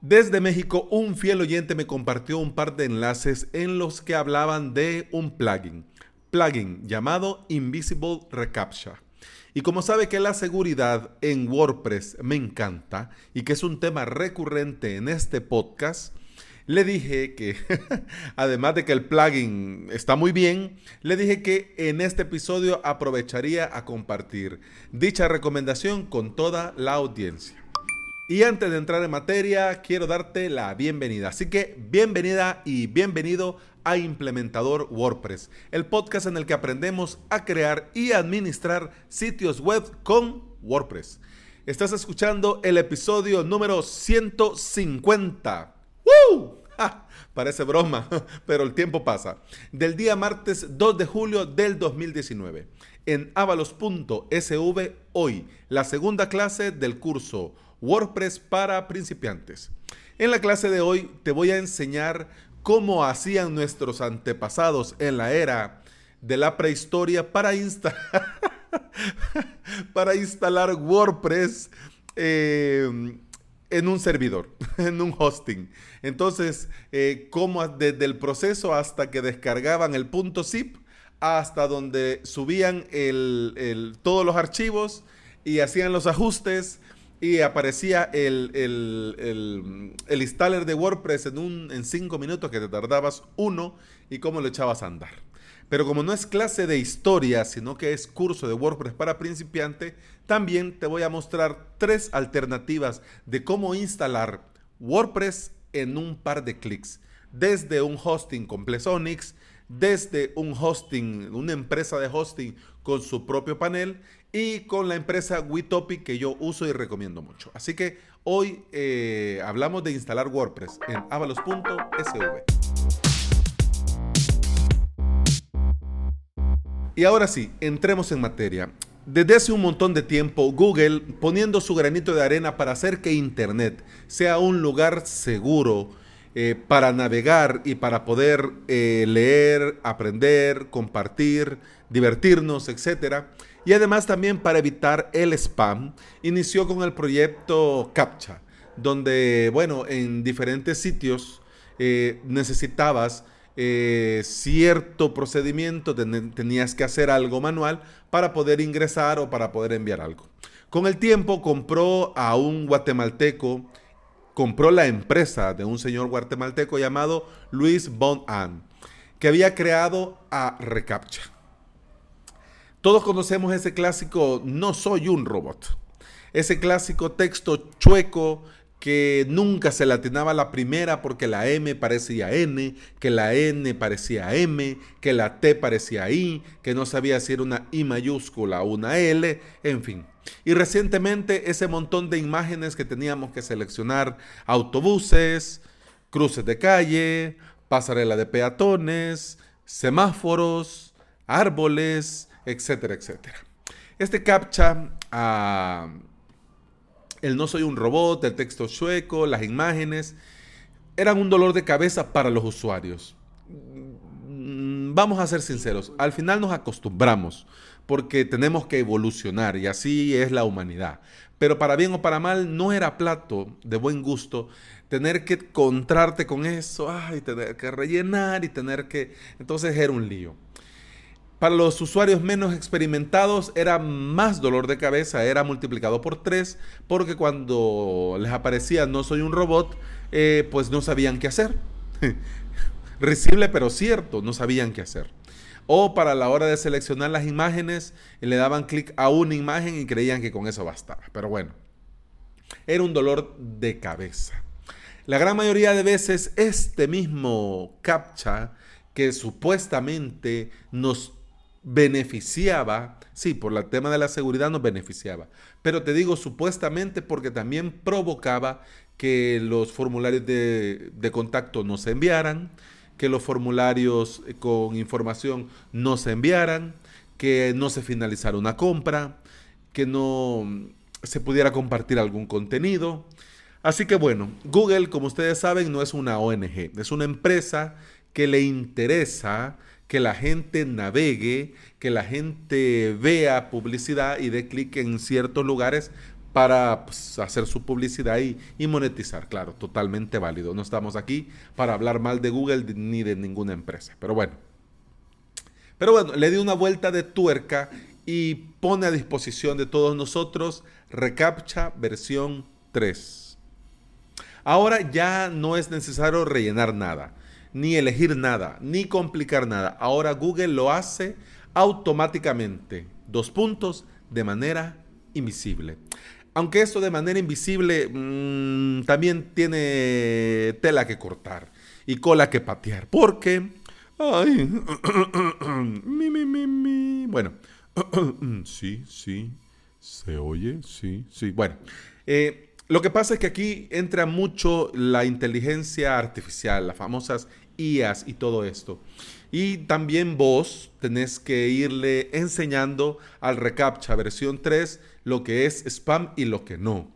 Desde México, un fiel oyente me compartió un par de enlaces en los que hablaban de un plugin, plugin llamado Invisible Recaptcha. Y como sabe que la seguridad en WordPress me encanta y que es un tema recurrente en este podcast, le dije que, además de que el plugin está muy bien, le dije que en este episodio aprovecharía a compartir dicha recomendación con toda la audiencia. Y antes de entrar en materia, quiero darte la bienvenida. Así que bienvenida y bienvenido a Implementador WordPress, el podcast en el que aprendemos a crear y administrar sitios web con WordPress. Estás escuchando el episodio número 150. ¡Woo! Parece broma, pero el tiempo pasa. Del día martes 2 de julio del 2019. En avalos.sv hoy, la segunda clase del curso WordPress para principiantes. En la clase de hoy te voy a enseñar cómo hacían nuestros antepasados en la era de la prehistoria para, instalar WordPress eh, en un servidor, en un hosting. Entonces, eh, cómo desde el proceso hasta que descargaban el punto zip hasta donde subían todos los archivos y hacían los ajustes y aparecía el, el, installer de WordPress en, un, en cinco minutos que te tardabas uno y cómo lo echabas a andar. Pero como no es clase de historia, sino que es curso de WordPress para principiante, también te voy a mostrar tres alternativas de cómo instalar WordPress en un par de clics. Desde un hosting con Plesonics, desde un hosting, una empresa de hosting con su propio panel y con la empresa Witopic que yo uso y recomiendo mucho. Así que hoy eh, hablamos de instalar WordPress en avalos.sv. Y ahora sí, entremos en materia. Desde hace un montón de tiempo, Google poniendo su granito de arena para hacer que Internet sea un lugar seguro eh, para navegar y para poder eh, leer, aprender, compartir, divertirnos, etcétera y además también para evitar el spam, inició con el proyecto CAPTCHA, donde, bueno, en diferentes sitios eh, necesitabas eh, cierto procedimiento, tenías que hacer algo manual para poder ingresar o para poder enviar algo. Con el tiempo compró a un guatemalteco, compró la empresa de un señor guatemalteco llamado Luis Bon An, que había creado a Recaptcha. Todos conocemos ese clásico No soy un robot. Ese clásico texto chueco que nunca se latinaba la primera porque la M parecía N, que la N parecía M, que la T parecía I, que no sabía si era una I mayúscula o una L, en fin. Y recientemente ese montón de imágenes que teníamos que seleccionar, autobuses, cruces de calle, pasarela de peatones, semáforos, árboles, etcétera, etcétera. Este captcha, ah, el no soy un robot, el texto sueco, las imágenes, eran un dolor de cabeza para los usuarios. Mm, vamos a ser sinceros, al final nos acostumbramos porque tenemos que evolucionar y así es la humanidad. Pero para bien o para mal, no era plato de buen gusto tener que encontrarte con eso, y tener que rellenar y tener que... Entonces era un lío. Para los usuarios menos experimentados era más dolor de cabeza, era multiplicado por tres, porque cuando les aparecía no soy un robot, eh, pues no sabían qué hacer. Risible pero cierto, no sabían qué hacer. O para la hora de seleccionar las imágenes, le daban clic a una imagen y creían que con eso bastaba. Pero bueno, era un dolor de cabeza. La gran mayoría de veces este mismo captcha que supuestamente nos beneficiaba, sí, por el tema de la seguridad nos beneficiaba, pero te digo supuestamente porque también provocaba que los formularios de, contacto no se enviaran, que los formularios con información no se enviaran, que no se finalizara una compra, que no se pudiera compartir algún contenido. Así que bueno, Google, como ustedes saben, no es una ONG, es una empresa que le interesa que la gente navegue, que la gente vea publicidad y dé clic en ciertos lugares para pues, hacer su publicidad y, y, monetizar, claro, totalmente válido. No estamos aquí para hablar mal de Google ni de ninguna empresa, pero bueno. Pero bueno, le di una vuelta de tuerca y pone a disposición de todos nosotros ReCAPTCHA versión 3. Ahora ya no es necesario rellenar nada, ni elegir nada, ni complicar nada. Ahora Google lo hace automáticamente. Dos puntos de manera invisible. Aunque esto de manera invisible mmm, también tiene tela que cortar y cola que patear. Porque... Ay, mi, mi, mi, mi. Bueno, sí, sí, se oye, sí, sí. Bueno, eh, lo que pasa es que aquí entra mucho la inteligencia artificial, las famosas IAS y todo esto. Y también vos tenés que irle enseñando al reCAPTCHA versión 3 lo que es spam y lo que no.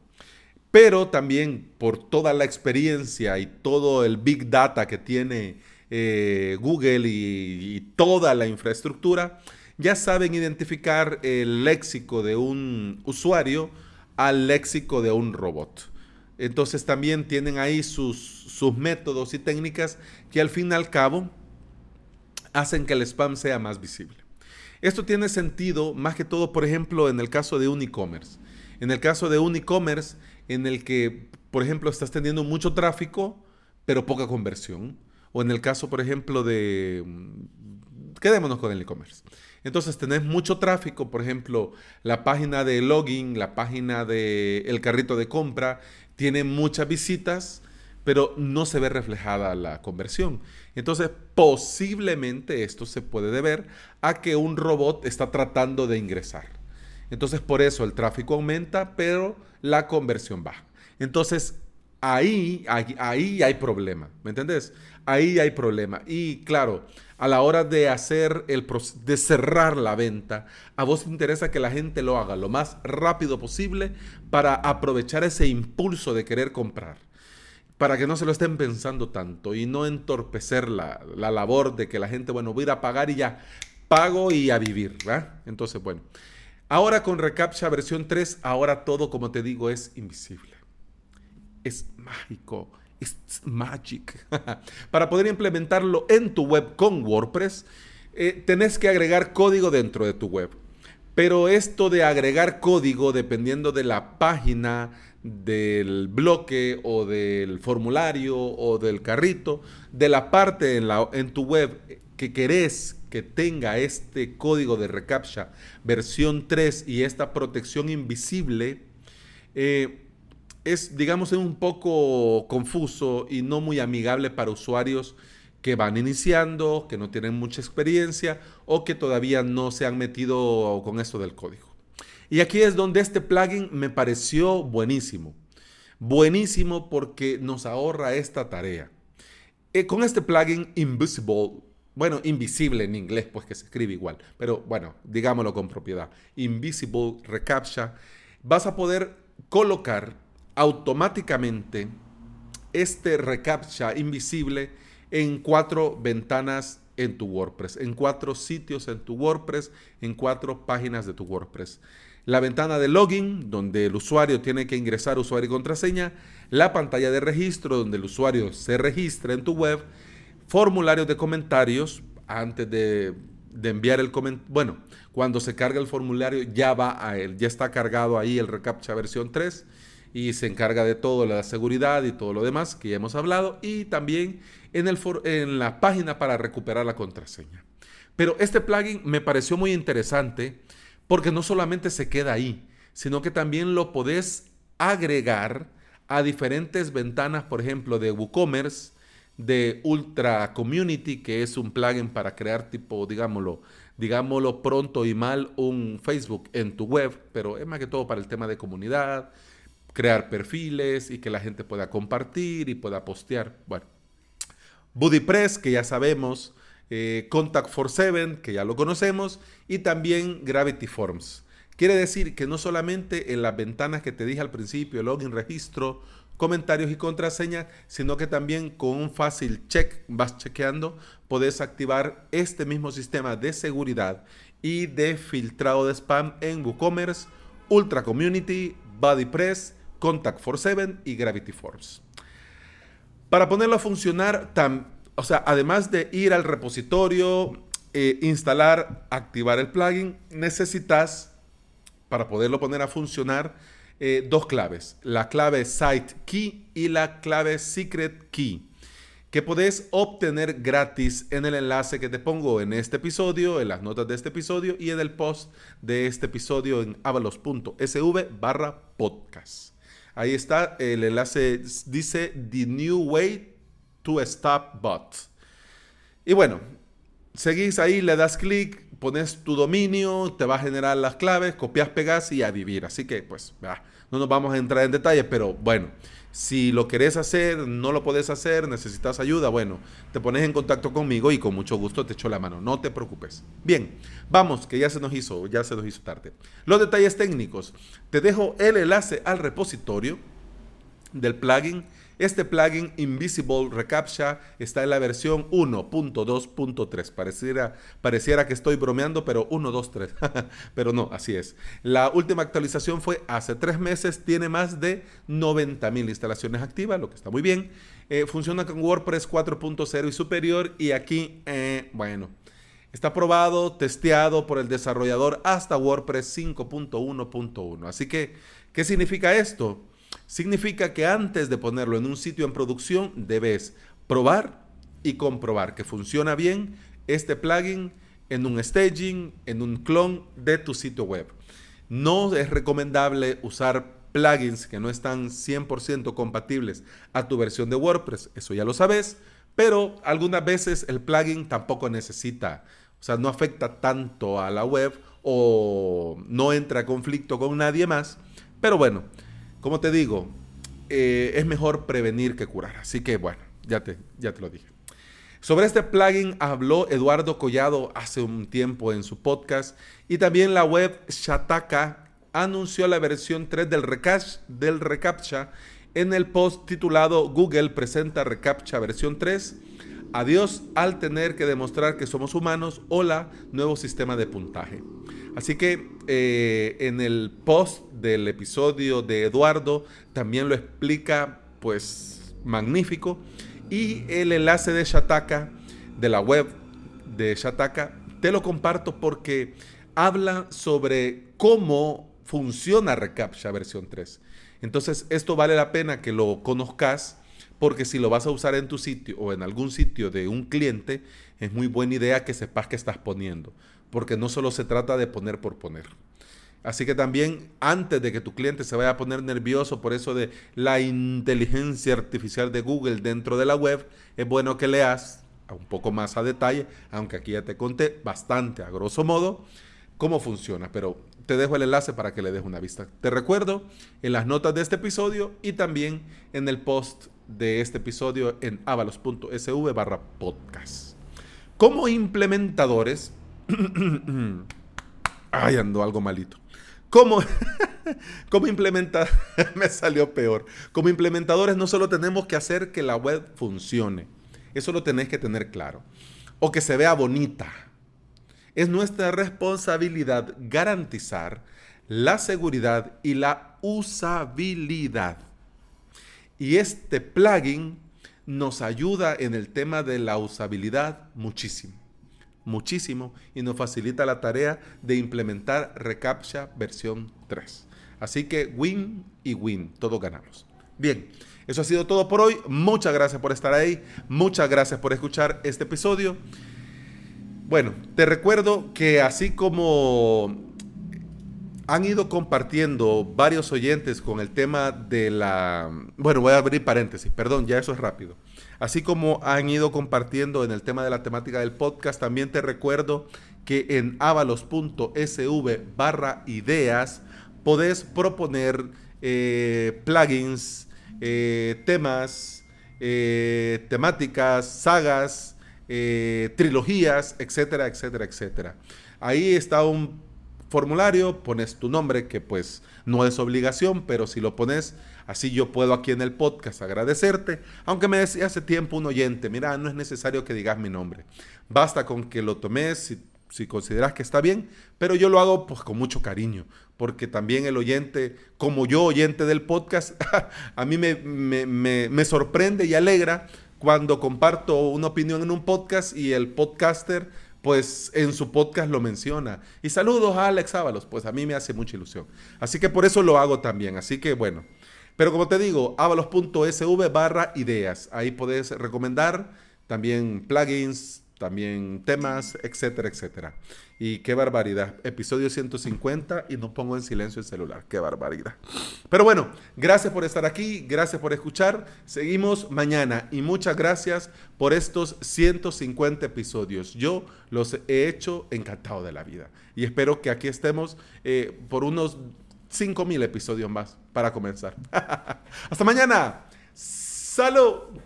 Pero también por toda la experiencia y todo el big data que tiene eh, Google y, y toda la infraestructura, ya saben identificar el léxico de un usuario al léxico de un robot. Entonces también tienen ahí sus, sus métodos y técnicas que al fin y al cabo hacen que el spam sea más visible. Esto tiene sentido más que todo, por ejemplo, en el caso de un e-commerce. En el caso de un e-commerce en el que, por ejemplo, estás teniendo mucho tráfico, pero poca conversión. O en el caso, por ejemplo, de... Quedémonos con el e-commerce. Entonces tenés mucho tráfico, por ejemplo, la página de login, la página de el carrito de compra, tiene muchas visitas, pero no se ve reflejada la conversión. Entonces, posiblemente esto se puede deber a que un robot está tratando de ingresar. Entonces, por eso el tráfico aumenta, pero la conversión baja. Entonces, ahí, ahí, ahí hay problema, ¿me entendés? Ahí hay problema. Y claro, a la hora de hacer el de cerrar la venta, a vos te interesa que la gente lo haga lo más rápido posible para aprovechar ese impulso de querer comprar para que no se lo estén pensando tanto y no entorpecer la, labor de que la gente, bueno, voy a ir a pagar y ya pago y a vivir, ¿verdad? Entonces, bueno, ahora con ReCAPTCHA versión 3, ahora todo, como te digo, es invisible. Es mágico, es magic. para poder implementarlo en tu web con WordPress, eh, tenés que agregar código dentro de tu web. Pero esto de agregar código, dependiendo de la página, del bloque o del formulario o del carrito, de la parte en, tu web que querés que tenga este código de reCAPTCHA versión 3 y esta protección invisible, eh, es, digamos, un poco confuso y no muy amigable para usuarios que van iniciando, que no tienen mucha experiencia o que todavía no se han metido con esto del código. Y aquí es donde este plugin me pareció buenísimo. Buenísimo porque nos ahorra esta tarea. Eh, con este plugin Invisible, bueno, invisible en inglés, pues que se escribe igual, pero bueno, digámoslo con propiedad. Invisible Recaptcha, vas a poder colocar automáticamente este reCAPTCHA invisible en cuatro ventanas en tu WordPress, en cuatro sitios en tu WordPress, en cuatro páginas de tu WordPress. La ventana de login, donde el usuario tiene que ingresar usuario y contraseña, la pantalla de registro, donde el usuario se registra en tu web, formularios de comentarios, antes de, enviar el comentario, bueno, cuando se carga el formulario ya va a él, ya está cargado ahí el reCAPTCHA versión 3 y se encarga de todo, la seguridad y todo lo demás que ya hemos hablado, y también en, el en la página para recuperar la contraseña. Pero este plugin me pareció muy interesante porque no solamente se queda ahí, sino que también lo podés agregar a diferentes ventanas, por ejemplo, de WooCommerce, de Ultra Community, que es un plugin para crear tipo, digámoslo, digámoslo pronto y mal, un Facebook en tu web, pero es más que todo para el tema de comunidad, crear perfiles y que la gente pueda compartir y pueda postear. Bueno, BuddyPress, que ya sabemos, eh, Contact for Seven, que ya lo conocemos, y también Gravity Forms. Quiere decir que no solamente en las ventanas que te dije al principio, login, registro, comentarios y contraseñas, sino que también con un fácil check, vas chequeando, podés activar este mismo sistema de seguridad y de filtrado de spam en WooCommerce, Ultra Community, BodyPress, Contact 47 y Gravity Forms. Para ponerlo a funcionar, o sea, además de ir al repositorio, eh, instalar, activar el plugin, necesitas, para poderlo poner a funcionar, eh, dos claves. La clave Site Key y la clave Secret Key que podés obtener gratis en el enlace que te pongo en este episodio, en las notas de este episodio y en el post de este episodio en avalos.sv barra podcast. Ahí está el enlace, dice The New Way to Stop Bot. Y bueno, seguís ahí, le das clic, pones tu dominio, te va a generar las claves, copias, pegas y a vivir. Así que pues, no nos vamos a entrar en detalles, pero bueno. Si lo querés hacer, no lo podés hacer, necesitas ayuda, bueno, te pones en contacto conmigo y con mucho gusto te echo la mano, no te preocupes. Bien, vamos, que ya se nos hizo, ya se nos hizo tarde. Los detalles técnicos. Te dejo el enlace al repositorio del plugin este plugin Invisible Recaptcha está en la versión 1.2.3. Pareciera, pareciera que estoy bromeando, pero 1.2.3. pero no, así es. La última actualización fue hace tres meses. Tiene más de 90.000 instalaciones activas, lo que está muy bien. Eh, funciona con WordPress 4.0 y superior. Y aquí, eh, bueno, Está probado, testeado por el desarrollador hasta WordPress 5.1.1. Así que, ¿qué significa esto? Significa que antes de ponerlo en un sitio en producción, debes probar y comprobar que funciona bien este plugin en un staging, en un clon de tu sitio web. No es recomendable usar plugins que no están 100% compatibles a tu versión de WordPress, eso ya lo sabes, pero algunas veces el plugin tampoco necesita, o sea, no afecta tanto a la web o no entra a conflicto con nadie más, pero bueno, como te digo, eh, es mejor prevenir que curar. Así que bueno, ya te, ya te lo dije. Sobre este plugin habló Eduardo Collado hace un tiempo en su podcast y también la web Shataka anunció la versión 3 del, del reCAPTCHA en el post titulado Google presenta reCAPTCHA versión 3. Adiós al tener que demostrar que somos humanos. Hola, nuevo sistema de puntaje. Así que eh, en el post del episodio de Eduardo también lo explica pues magnífico. Y el enlace de Shataka, de la web de Shataka, te lo comparto porque habla sobre cómo funciona ReCAPTCHA versión 3. Entonces esto vale la pena que lo conozcas porque si lo vas a usar en tu sitio o en algún sitio de un cliente, es muy buena idea que sepas qué estás poniendo porque no solo se trata de poner por poner. Así que también antes de que tu cliente se vaya a poner nervioso por eso de la inteligencia artificial de Google dentro de la web, es bueno que leas un poco más a detalle, aunque aquí ya te conté bastante a grosso modo cómo funciona, pero te dejo el enlace para que le des una vista. Te recuerdo en las notas de este episodio y también en el post de este episodio en avalos.sv barra podcast. Como implementadores, Ay, ando algo malito. ¿Cómo, ¿Cómo implementar? Me salió peor. Como implementadores no solo tenemos que hacer que la web funcione, eso lo tenés que tener claro. O que se vea bonita. Es nuestra responsabilidad garantizar la seguridad y la usabilidad. Y este plugin nos ayuda en el tema de la usabilidad muchísimo muchísimo y nos facilita la tarea de implementar reCAPTCHA versión 3. Así que win y win, todos ganamos. Bien, eso ha sido todo por hoy. Muchas gracias por estar ahí. Muchas gracias por escuchar este episodio. Bueno, te recuerdo que así como han ido compartiendo varios oyentes con el tema de la... Bueno, voy a abrir paréntesis, perdón, ya eso es rápido. Así como han ido compartiendo en el tema de la temática del podcast, también te recuerdo que en avalos.sv barra ideas podés proponer eh, plugins, eh, temas, eh, temáticas, sagas, trilogías, etcétera, etcétera, etcétera. Ahí está un formulario, pones tu nombre, que pues no es obligación, pero si lo pones Así yo puedo aquí en el podcast agradecerte, aunque me decía hace tiempo un oyente, mira, no es necesario que digas mi nombre. Basta con que lo tomes, si, si consideras que está bien, pero yo lo hago pues con mucho cariño, porque también el oyente, como yo oyente del podcast, a mí me, me, sorprende y alegra cuando comparto una opinión en un podcast y el podcaster pues en su podcast lo menciona. Y saludos a Alex Ábalos, pues a mí me hace mucha ilusión. Así que por eso lo hago también. Así que bueno. Pero como te digo, avalos.sv barra ideas. Ahí puedes recomendar también plugins, también temas, etcétera, etcétera. Y qué barbaridad. Episodio 150 y no pongo en silencio el celular. Qué barbaridad. Pero bueno, gracias por estar aquí, gracias por escuchar. Seguimos mañana y muchas gracias por estos 150 episodios. Yo los he hecho encantado de la vida y espero que aquí estemos eh, por unos 5000 episodios más para comenzar. Hasta mañana. Salud.